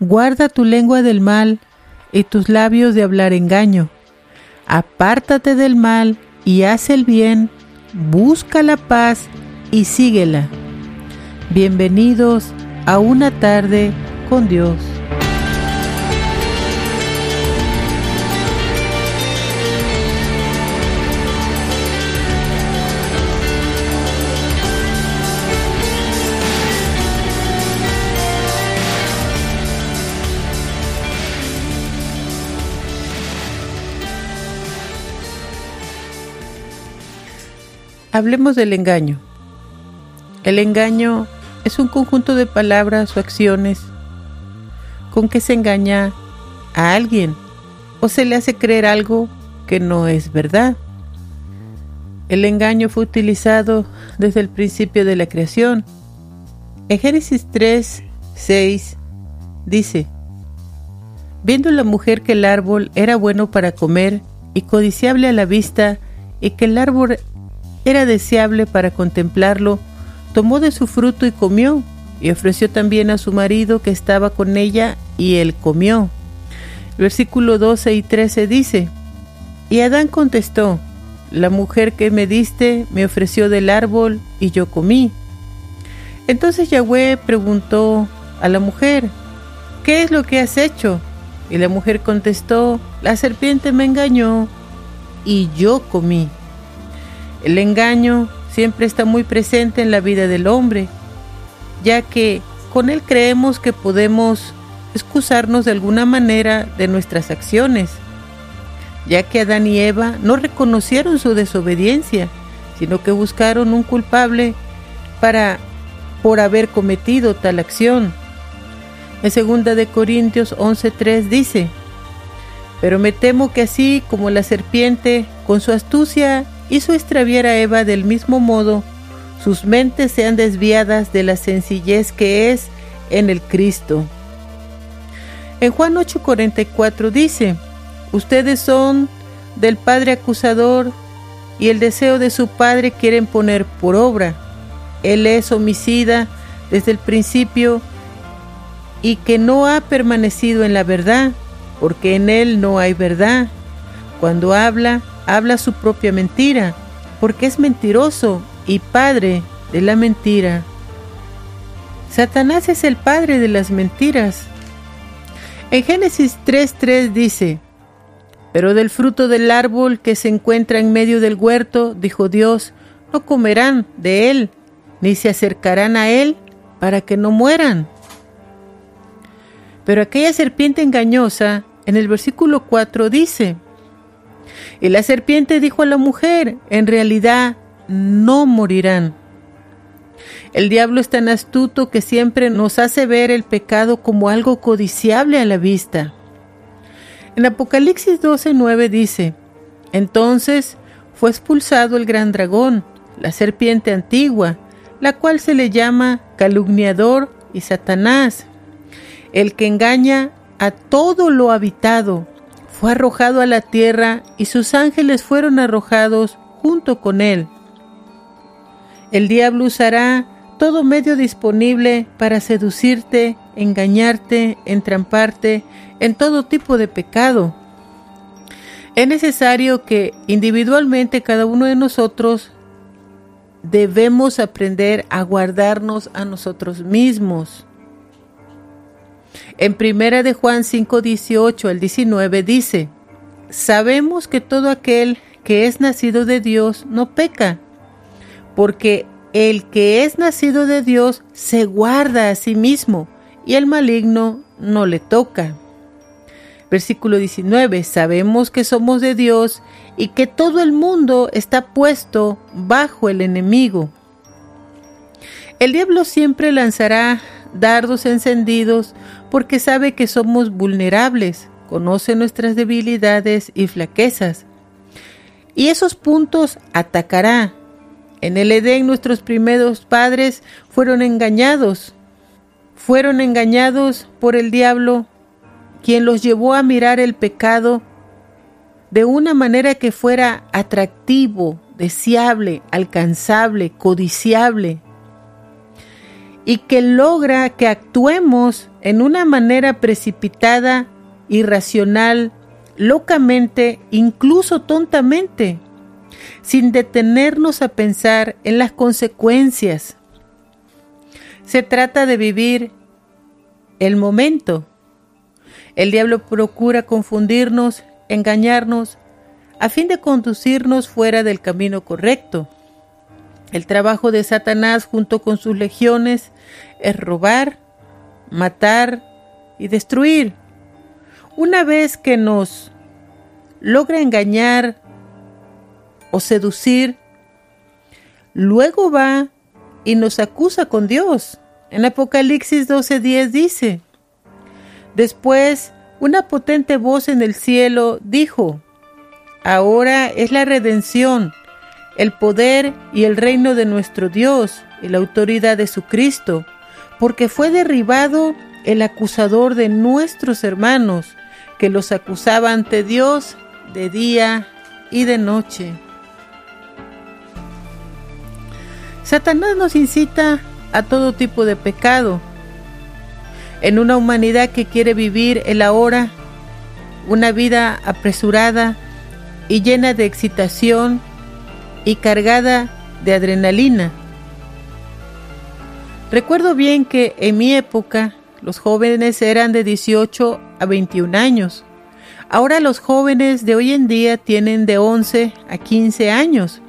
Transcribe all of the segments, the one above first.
Guarda tu lengua del mal y tus labios de hablar engaño. Apártate del mal y haz el bien, busca la paz y síguela. Bienvenidos a una tarde con Dios. Hablemos del engaño. El engaño es un conjunto de palabras o acciones con que se engaña a alguien o se le hace creer algo que no es verdad. El engaño fue utilizado desde el principio de la creación. En Génesis 3, 6 dice, viendo la mujer que el árbol era bueno para comer y codiciable a la vista, y que el árbol era deseable para contemplarlo, tomó de su fruto y comió, y ofreció también a su marido que estaba con ella, y él comió. Versículo 12 y 13 dice, Y Adán contestó, La mujer que me diste me ofreció del árbol, y yo comí. Entonces Yahweh preguntó a la mujer, ¿qué es lo que has hecho? Y la mujer contestó, la serpiente me engañó, y yo comí. El engaño siempre está muy presente en la vida del hombre, ya que con él creemos que podemos excusarnos de alguna manera de nuestras acciones, ya que Adán y Eva no reconocieron su desobediencia, sino que buscaron un culpable para por haber cometido tal acción. En segunda de Corintios 11:3 dice: Pero me temo que así como la serpiente con su astucia hizo extraviar a Eva del mismo modo, sus mentes sean desviadas de la sencillez que es en el Cristo. En Juan 8:44 dice, ustedes son del Padre acusador y el deseo de su Padre quieren poner por obra. Él es homicida desde el principio y que no ha permanecido en la verdad, porque en él no hay verdad. Cuando habla, habla su propia mentira, porque es mentiroso y padre de la mentira. Satanás es el padre de las mentiras. En Génesis 3:3 dice, Pero del fruto del árbol que se encuentra en medio del huerto, dijo Dios, no comerán de él, ni se acercarán a él, para que no mueran. Pero aquella serpiente engañosa, en el versículo 4 dice, y la serpiente dijo a la mujer, en realidad no morirán. El diablo es tan astuto que siempre nos hace ver el pecado como algo codiciable a la vista. En Apocalipsis 12:9 dice, entonces fue expulsado el gran dragón, la serpiente antigua, la cual se le llama calumniador y Satanás, el que engaña a todo lo habitado fue arrojado a la tierra y sus ángeles fueron arrojados junto con él. El diablo usará todo medio disponible para seducirte, engañarte, entramparte en todo tipo de pecado. Es necesario que individualmente cada uno de nosotros debemos aprender a guardarnos a nosotros mismos. En primera de Juan 5, 18 al 19 dice, Sabemos que todo aquel que es nacido de Dios no peca, porque el que es nacido de Dios se guarda a sí mismo y el maligno no le toca. Versículo 19, sabemos que somos de Dios y que todo el mundo está puesto bajo el enemigo. El diablo siempre lanzará dardos encendidos porque sabe que somos vulnerables, conoce nuestras debilidades y flaquezas. Y esos puntos atacará. En el Edén nuestros primeros padres fueron engañados. Fueron engañados por el diablo, quien los llevó a mirar el pecado de una manera que fuera atractivo, deseable, alcanzable, codiciable, y que logra que actuemos en una manera precipitada, irracional, locamente, incluso tontamente, sin detenernos a pensar en las consecuencias. Se trata de vivir el momento. El diablo procura confundirnos, engañarnos, a fin de conducirnos fuera del camino correcto. El trabajo de Satanás junto con sus legiones es robar, matar y destruir. Una vez que nos logra engañar o seducir, luego va y nos acusa con Dios. En Apocalipsis 12:10 dice, Después una potente voz en el cielo dijo, Ahora es la redención, el poder y el reino de nuestro Dios y la autoridad de su Cristo, porque fue derribado el acusador de nuestros hermanos, que los acusaba ante Dios de día y de noche. Satanás nos incita a todo tipo de pecado. En una humanidad que quiere vivir el ahora, una vida apresurada y llena de excitación y cargada de adrenalina. Recuerdo bien que en mi época los jóvenes eran de 18 a 21 años. Ahora los jóvenes de hoy en día tienen de 11 a 15 años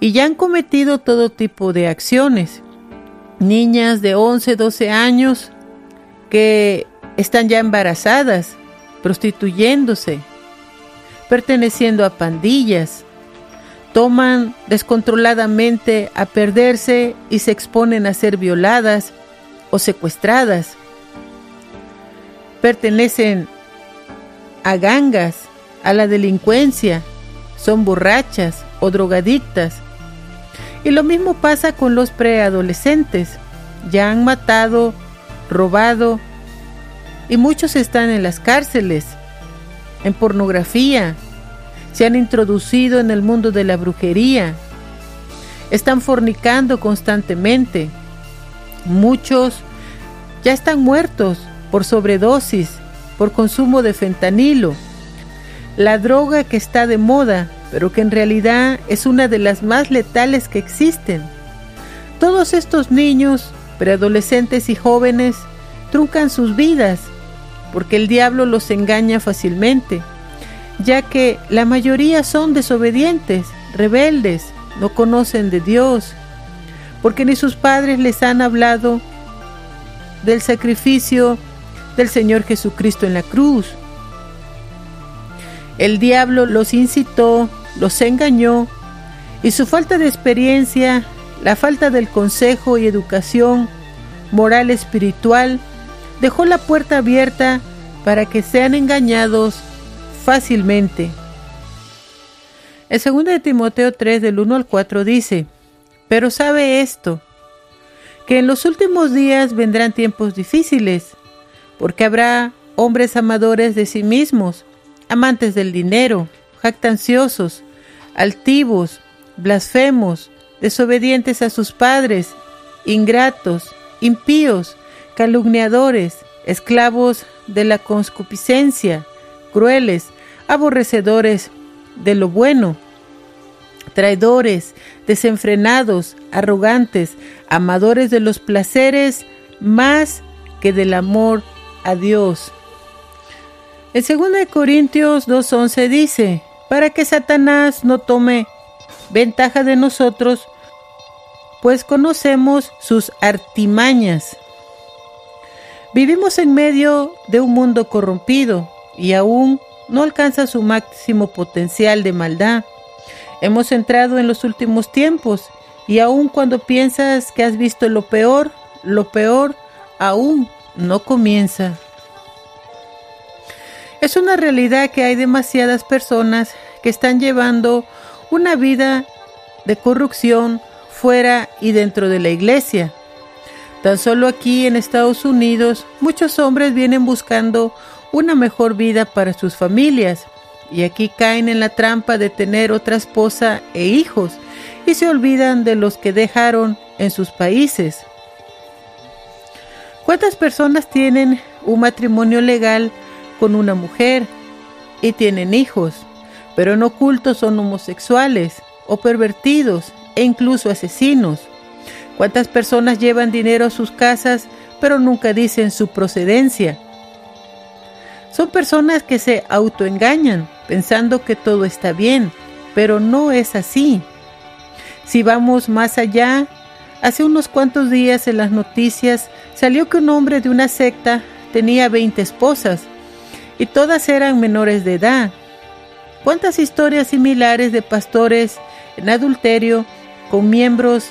y ya han cometido todo tipo de acciones. Niñas de 11, 12 años que están ya embarazadas, prostituyéndose, perteneciendo a pandillas, toman descontroladamente a perderse y se exponen a ser violadas o secuestradas. Pertenecen a gangas, a la delincuencia, son borrachas o drogadictas y lo mismo pasa con los preadolescentes. Ya han matado, robado y muchos están en las cárceles, en pornografía, se han introducido en el mundo de la brujería, están fornicando constantemente. Muchos ya están muertos por sobredosis, por consumo de fentanilo, la droga que está de moda pero que en realidad es una de las más letales que existen. Todos estos niños, preadolescentes y jóvenes truncan sus vidas porque el diablo los engaña fácilmente, ya que la mayoría son desobedientes, rebeldes, no conocen de Dios, porque ni sus padres les han hablado del sacrificio del Señor Jesucristo en la cruz. El diablo los incitó los engañó y su falta de experiencia, la falta del consejo y educación moral espiritual dejó la puerta abierta para que sean engañados fácilmente. El segundo de Timoteo 3 del 1 al 4 dice, pero sabe esto, que en los últimos días vendrán tiempos difíciles, porque habrá hombres amadores de sí mismos, amantes del dinero, jactanciosos, altivos, blasfemos, desobedientes a sus padres, ingratos, impíos, calumniadores, esclavos de la concupiscencia, crueles, aborrecedores de lo bueno, traidores, desenfrenados, arrogantes, amadores de los placeres más que del amor a Dios. En 2 Corintios 2.11 dice, para que Satanás no tome ventaja de nosotros, pues conocemos sus artimañas. Vivimos en medio de un mundo corrompido y aún no alcanza su máximo potencial de maldad. Hemos entrado en los últimos tiempos y aun cuando piensas que has visto lo peor, lo peor aún no comienza. Es una realidad que hay demasiadas personas que están llevando una vida de corrupción fuera y dentro de la iglesia. Tan solo aquí en Estados Unidos muchos hombres vienen buscando una mejor vida para sus familias y aquí caen en la trampa de tener otra esposa e hijos y se olvidan de los que dejaron en sus países. ¿Cuántas personas tienen un matrimonio legal con una mujer y tienen hijos, pero en oculto son homosexuales o pervertidos e incluso asesinos? ¿Cuántas personas llevan dinero a sus casas pero nunca dicen su procedencia? Son personas que se autoengañan pensando que todo está bien, pero no es así. Si vamos más allá, hace unos cuantos días en las noticias salió que un hombre de una secta tenía 20 esposas y todas eran menores de edad. ¿Cuántas historias similares de pastores en adulterio con miembros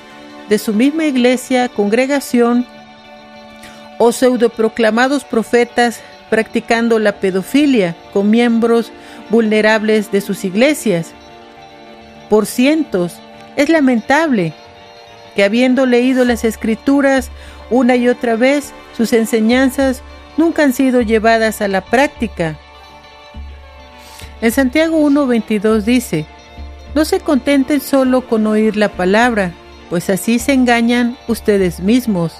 de su misma iglesia, congregación o pseudoproclamados profetas practicando la pedofilia con miembros vulnerables de sus iglesias. Por cientos, es lamentable que habiendo leído las escrituras una y otra vez, sus enseñanzas nunca han sido llevadas a la práctica. En Santiago 1.22 dice, no se contenten solo con oír la palabra, pues así se engañan ustedes mismos.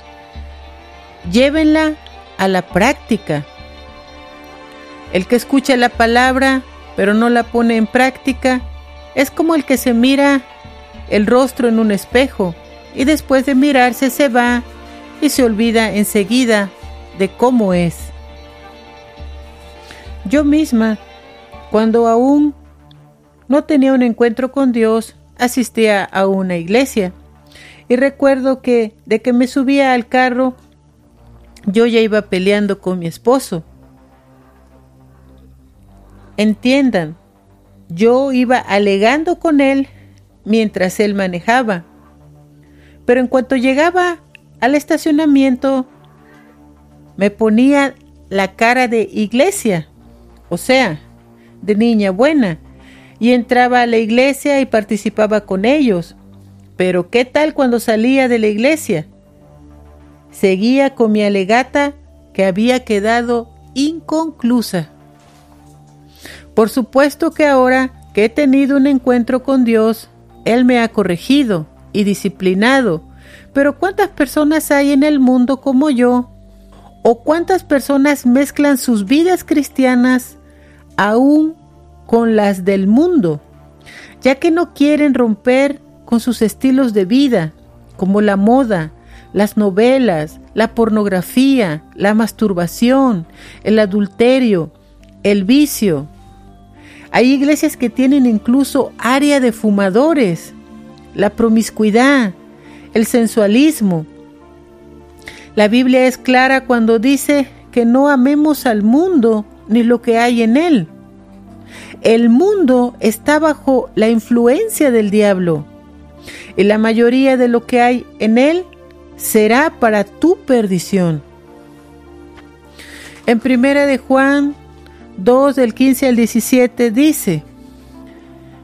Llévenla a la práctica. El que escucha la palabra pero no la pone en práctica es como el que se mira el rostro en un espejo y después de mirarse se va y se olvida enseguida de cómo es. Yo misma, cuando aún no tenía un encuentro con Dios, asistía a una iglesia y recuerdo que de que me subía al carro yo ya iba peleando con mi esposo Entiendan, yo iba alegando con él mientras él manejaba. Pero en cuanto llegaba al estacionamiento, me ponía la cara de iglesia, o sea, de niña buena, y entraba a la iglesia y participaba con ellos. Pero ¿qué tal cuando salía de la iglesia? Seguía con mi alegata que había quedado inconclusa. Por supuesto que ahora que he tenido un encuentro con Dios, Él me ha corregido y disciplinado. Pero ¿cuántas personas hay en el mundo como yo? ¿O cuántas personas mezclan sus vidas cristianas aún con las del mundo? Ya que no quieren romper con sus estilos de vida, como la moda, las novelas, la pornografía, la masturbación, el adulterio, el vicio, hay iglesias que tienen incluso área de fumadores, la promiscuidad, el sensualismo. La Biblia es clara cuando dice que no amemos al mundo ni lo que hay en él. El mundo está bajo la influencia del diablo y la mayoría de lo que hay en él será para tu perdición. En primera de Juan 2 del 15 al 17 dice,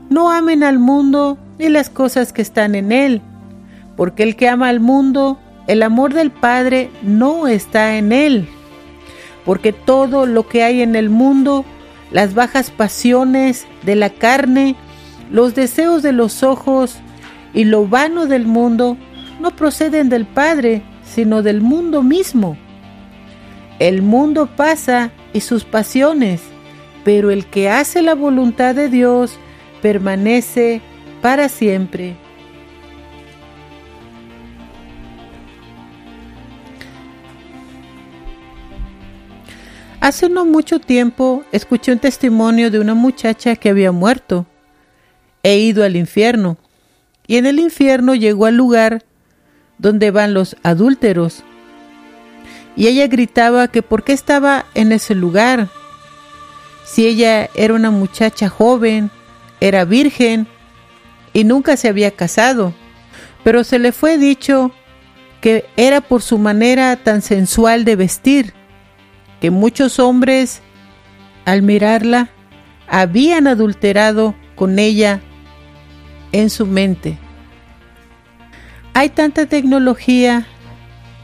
No amen al mundo ni las cosas que están en él, porque el que ama al mundo, el amor del Padre no está en él, porque todo lo que hay en el mundo, las bajas pasiones de la carne, los deseos de los ojos y lo vano del mundo, no proceden del Padre, sino del mundo mismo. El mundo pasa y sus pasiones, pero el que hace la voluntad de Dios permanece para siempre. Hace no mucho tiempo escuché un testimonio de una muchacha que había muerto. He ido al infierno y en el infierno llegó al lugar donde van los adúlteros y ella gritaba que por qué estaba en ese lugar, si ella era una muchacha joven, era virgen y nunca se había casado, pero se le fue dicho que era por su manera tan sensual de vestir, que muchos hombres, al mirarla, habían adulterado con ella en su mente. Hay tanta tecnología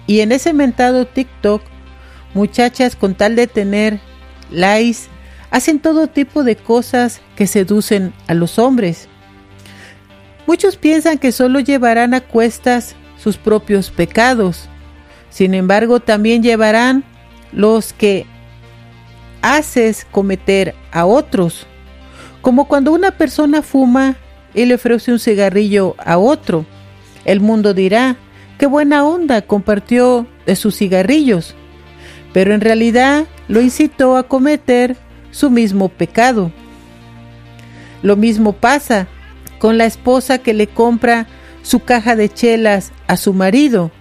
y en ese mentado TikTok, muchachas con tal de tener likes, hacen todo tipo de cosas que seducen a los hombres. Muchos piensan que solo llevarán a cuestas sus propios pecados, Sin embargo, también llevarán los que haces cometer a otros, como cuando una persona fuma y le ofrece un cigarrillo a otro. El mundo dirá, qué buena onda compartió de sus cigarrillos, pero en realidad lo incitó a cometer su mismo pecado. Lo mismo pasa con la esposa que le compra su caja de chelas a su marido,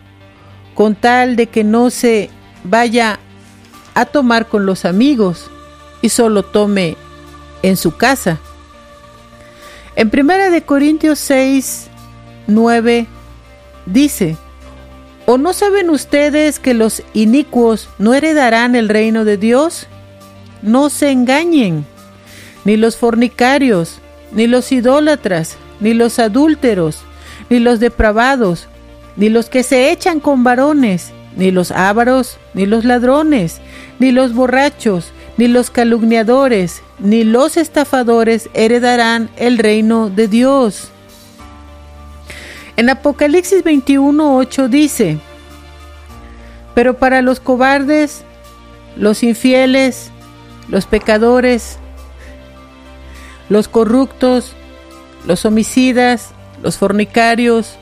con tal de que no se vaya a tomar con los amigos y solo tome en su casa. En Primera de Corintios 6, 9 dice, ¿O no saben ustedes que los inicuos no heredarán el reino de Dios? No se engañen, ni los fornicarios, ni los idólatras, ni los adúlteros, ni los depravados, ni los que se echan con varones, ni los ávaros, ni los ladrones, ni los borrachos, ni los calumniadores, ni los estafadores heredarán el reino de Dios. En Apocalipsis 21:8 dice, pero para los cobardes, los infieles, los pecadores, los corruptos, los homicidas, los fornicarios,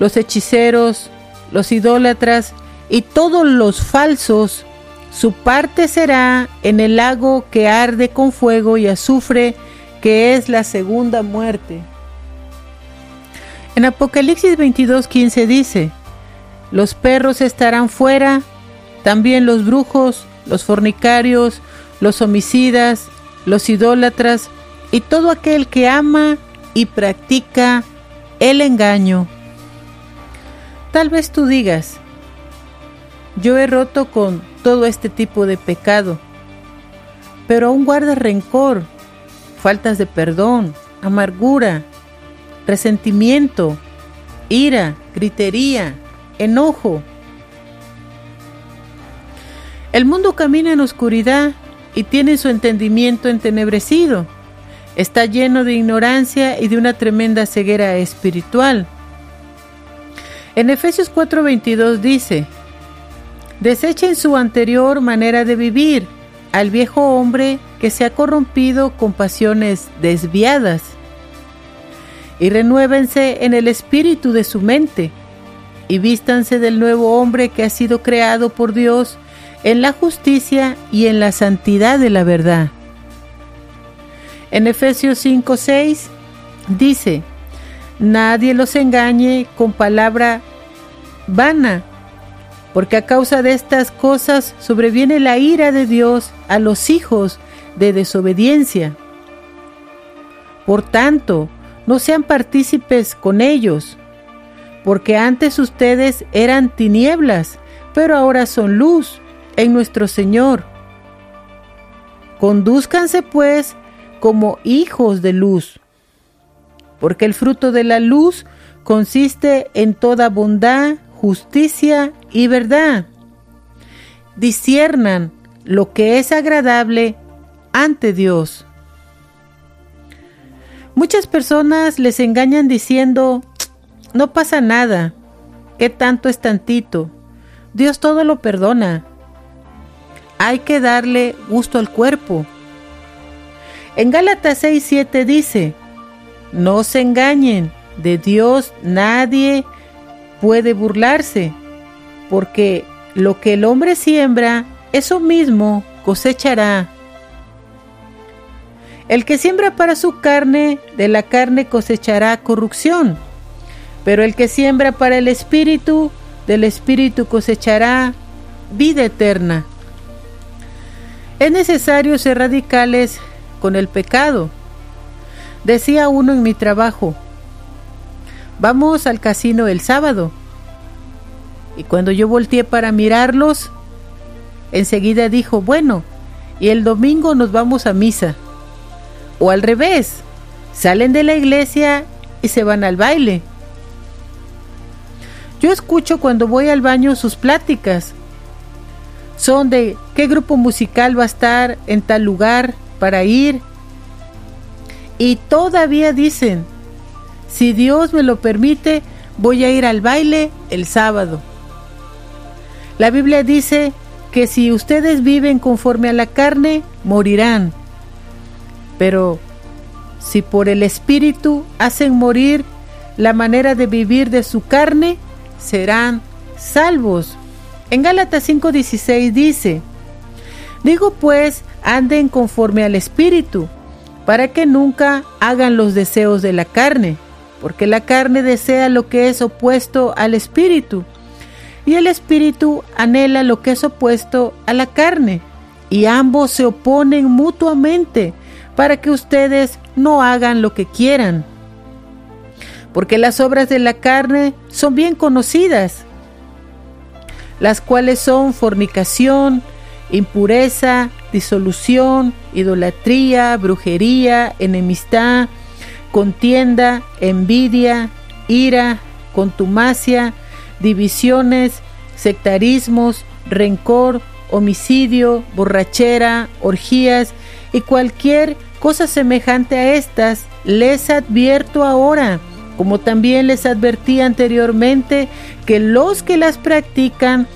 los hechiceros, los idólatras y todos los falsos su parte será en el lago que arde con fuego y azufre, que es la segunda muerte. En Apocalipsis 22:15 dice, los perros estarán fuera, también los brujos, los fornicarios, los homicidas, los idólatras y todo aquel que ama y practica el engaño. Tal vez tú digas, yo he roto con todo este tipo de pecado, pero aún guarda rencor, faltas de perdón, amargura, resentimiento, ira, gritería, enojo. El mundo camina en oscuridad y tiene su entendimiento entenebrecido. Está lleno de ignorancia y de una tremenda ceguera espiritual. En Efesios 4:22 dice, Desechen su anterior manera de vivir, al viejo hombre que se ha corrompido con pasiones desviadas, y renuévense en el espíritu de su mente, y vístanse del nuevo hombre que ha sido creado por Dios en la justicia y en la santidad de la verdad. En Efesios 5:6 dice, Nadie los engañe con palabra vana porque a causa de estas cosas sobreviene la ira de Dios a los hijos de desobediencia. Por tanto, no sean partícipes con ellos, porque antes ustedes eran tinieblas, pero ahora son luz en nuestro Señor. Condúzcanse pues como hijos de luz, porque el fruto de la luz consiste en toda bondad, justicia y verdad. Disciernan lo que es agradable ante Dios. Muchas personas les engañan diciendo, no pasa nada, ¿qué tanto es tantito? Dios todo lo perdona. Hay que darle gusto al cuerpo. En Gálatas 6:7 dice, no se engañen, de Dios nadie puede burlarse, porque lo que el hombre siembra, eso mismo cosechará. El que siembra para su carne, de la carne cosechará corrupción, pero el que siembra para el espíritu, del espíritu cosechará vida eterna. Es necesario ser radicales con el pecado. Decía uno en mi trabajo, vamos al casino el sábado. Y cuando yo volteé para mirarlos, enseguida dijo, bueno, y el domingo nos vamos a misa. O al revés, salen de la iglesia y se van al baile. Yo escucho cuando voy al baño sus pláticas. Son de qué grupo musical va a estar en tal lugar para ir. Y todavía dicen, si Dios me lo permite, voy a ir al baile el sábado. La Biblia dice que si ustedes viven conforme a la carne, morirán. Pero si por el Espíritu hacen morir la manera de vivir de su carne, serán salvos. En Gálatas 5:16 dice, Digo pues, anden conforme al Espíritu, para que nunca hagan los deseos de la carne, porque la carne desea lo que es opuesto al Espíritu, y el Espíritu anhela lo que es opuesto a la carne, y ambos se oponen mutuamente para que ustedes no hagan lo que quieran. Porque las obras de la carne son bien conocidas, las cuales son fornicación, impureza, disolución, idolatría, brujería, enemistad, contienda, envidia, ira, contumacia, divisiones, sectarismos, rencor, homicidio, borrachera, orgías y cualquier cosa semejante a estas, les advierto ahora, como también les advertí anteriormente, que los que las practican,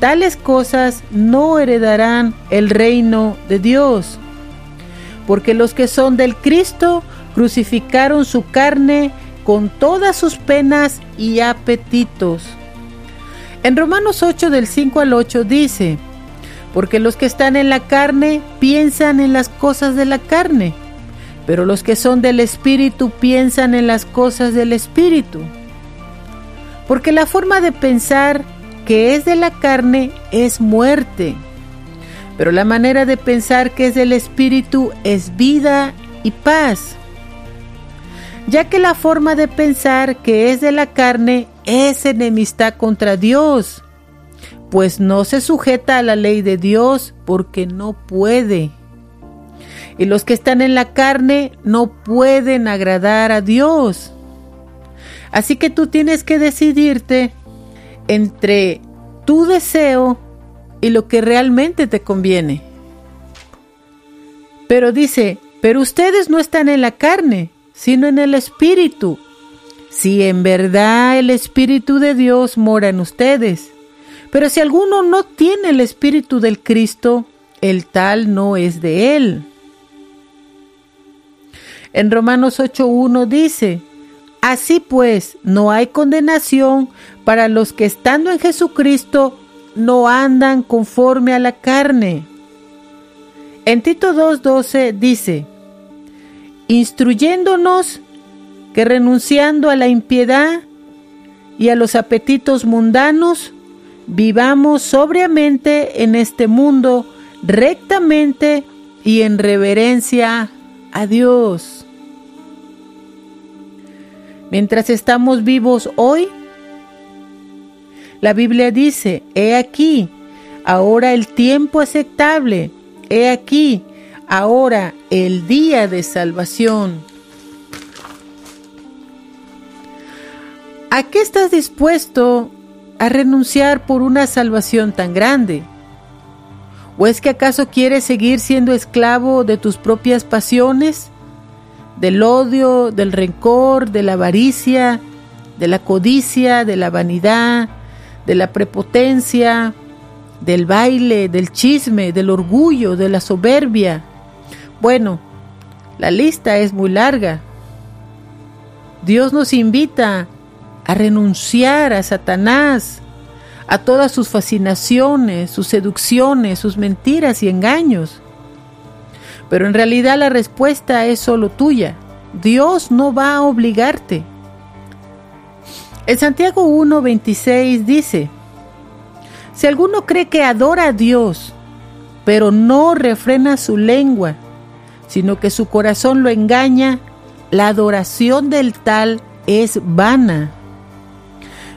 tales cosas no heredarán el reino de Dios. Porque los que son del Cristo crucificaron su carne con todas sus penas y apetitos. En Romanos 8 del 5 al 8 dice, porque los que están en la carne piensan en las cosas de la carne, pero los que son del Espíritu piensan en las cosas del Espíritu. Porque la forma de pensar que es de la carne es muerte, pero la manera de pensar que es del Espíritu es vida y paz. Ya que la forma de pensar que es de la carne es enemistad contra Dios, pues no se sujeta a la ley de Dios porque no puede. Y los que están en la carne no pueden agradar a Dios. Así que tú tienes que decidirte entre tu deseo y lo que realmente te conviene. Pero dice, pero ustedes no están en la carne, sino en el Espíritu. Si en verdad el Espíritu de Dios mora en ustedes. Pero si alguno no tiene el Espíritu del Cristo, el tal no es de él. En Romanos 8.1 dice, Así pues, no hay condenación para los que estando en Jesucristo no andan conforme a la carne. En Tito 2.12 dice, instruyéndonos que renunciando a la impiedad y a los apetitos mundanos, vivamos sobriamente en este mundo, rectamente y en reverencia a Dios. Mientras estamos vivos hoy, la Biblia dice, he aquí, ahora el tiempo aceptable, he aquí, ahora el día de salvación. ¿A qué estás dispuesto a renunciar por una salvación tan grande? ¿O es que acaso quieres seguir siendo esclavo de tus propias pasiones? del odio, del rencor, de la avaricia, de la codicia, de la vanidad, de la prepotencia, del baile, del chisme, del orgullo, de la soberbia. Bueno, la lista es muy larga. Dios nos invita a renunciar a Satanás, a todas sus fascinaciones, sus seducciones, sus mentiras y engaños. Pero en realidad la respuesta es solo tuya. Dios no va a obligarte. En Santiago 1:26 dice, si alguno cree que adora a Dios, pero no refrena su lengua, sino que su corazón lo engaña, la adoración del tal es vana.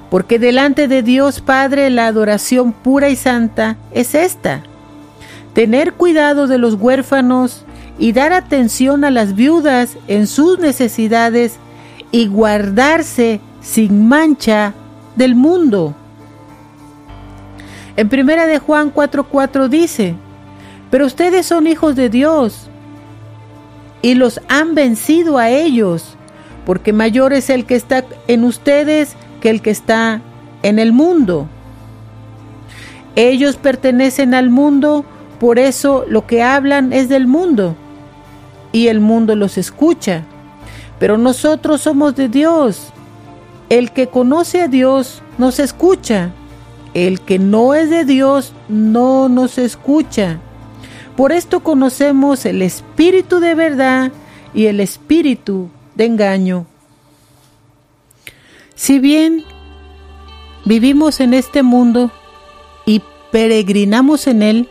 Porque delante de Dios Padre la adoración pura y santa es esta, tener cuidado de los huérfanos y dar atención a las viudas en sus necesidades y guardarse sin mancha del mundo. En primera de Juan 4:4 dice, pero ustedes son hijos de Dios y los han vencido a ellos, porque mayor es el que está en ustedes que el que está en el mundo. Ellos pertenecen al mundo, por eso lo que hablan es del mundo y el mundo los escucha. Pero nosotros somos de Dios. El que conoce a Dios nos escucha. El que no es de Dios no nos escucha. Por esto conocemos el espíritu de verdad y el espíritu de engaño. Si bien vivimos en este mundo y peregrinamos en él,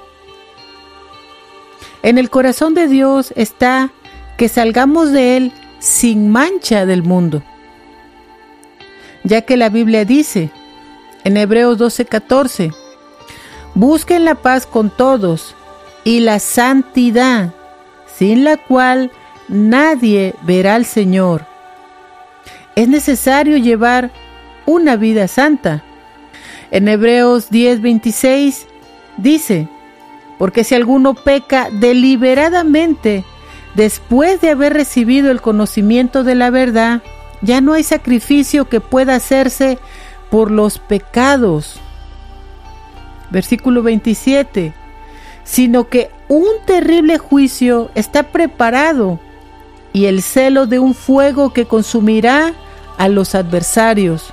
en el corazón de Dios está que salgamos de él sin mancha del mundo. Ya que la Biblia dice en Hebreos 12:14, busquen la paz con todos y la santidad, sin la cual nadie verá al Señor. Es necesario llevar una vida santa. En Hebreos 10:26 dice, porque si alguno peca deliberadamente después de haber recibido el conocimiento de la verdad, ya no hay sacrificio que pueda hacerse por los pecados. Versículo 27. Sino que un terrible juicio está preparado y el celo de un fuego que consumirá a los adversarios.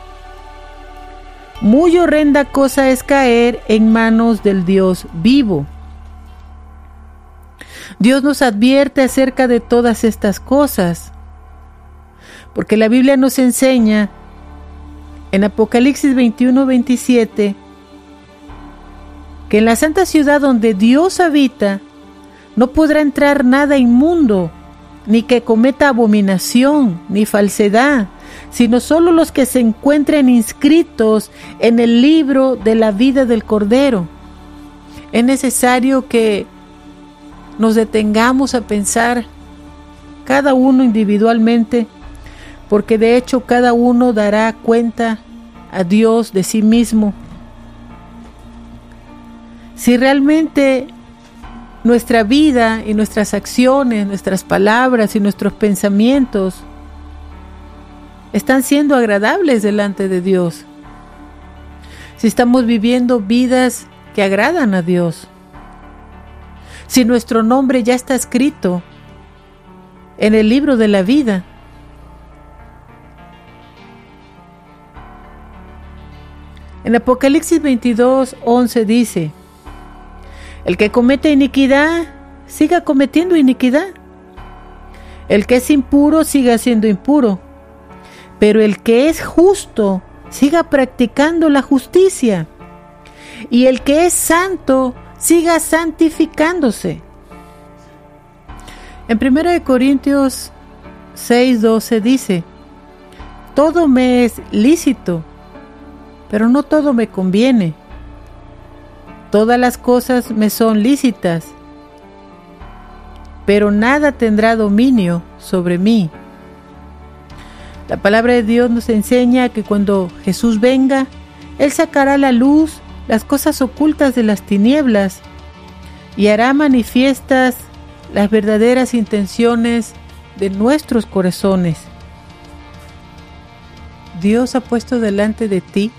Muy horrenda cosa es caer en manos del Dios vivo. Dios nos advierte acerca de todas estas cosas, porque la Biblia nos enseña en Apocalipsis 21, 27, que en la santa ciudad donde Dios habita, no podrá entrar nada inmundo, ni que cometa abominación, ni falsedad, sino solo los que se encuentren inscritos en el libro de la vida del Cordero. Es necesario que nos detengamos a pensar cada uno individualmente, porque de hecho cada uno dará cuenta a Dios de sí mismo. Si realmente nuestra vida y nuestras acciones, nuestras palabras y nuestros pensamientos están siendo agradables delante de Dios. Si estamos viviendo vidas que agradan a Dios si nuestro nombre ya está escrito en el libro de la vida? En Apocalipsis 22, 11 dice, el que comete iniquidad, siga cometiendo iniquidad. El que es impuro, siga siendo impuro. Pero el que es justo, siga practicando la justicia. Y el que es santo, siga santificándose. En 1 Corintios 6:12 dice, todo me es lícito, pero no todo me conviene. Todas las cosas me son lícitas, pero nada tendrá dominio sobre mí. La palabra de Dios nos enseña que cuando Jesús venga, Él sacará la luz las cosas ocultas de las tinieblas y hará manifiestas las verdaderas intenciones de nuestros corazones. Dios ha puesto delante de ti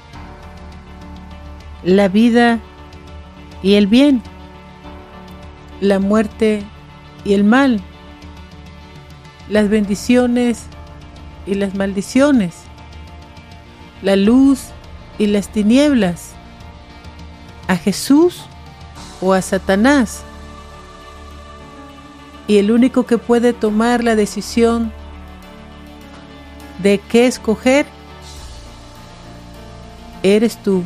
la vida y el bien, la muerte y el mal, las bendiciones y las maldiciones, la luz y las tinieblas a Jesús o a Satanás. Y el único que puede tomar la decisión de qué escoger eres tú.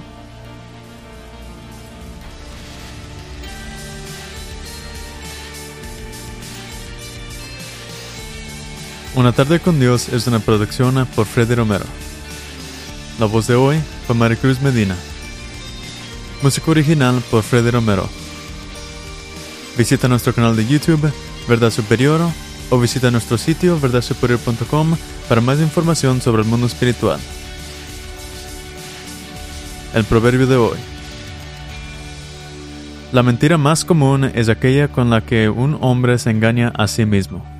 Una tarde con Dios es una producción por Freddy Romero. La voz de hoy fue Maricruz Medina. Música original por Freddy Romero. Visita nuestro canal de YouTube, Verdad Superior, o visita nuestro sitio verdadsuperior.com para más información sobre el mundo espiritual. El proverbio de hoy. La mentira más común es aquella con la que un hombre se engaña a sí mismo.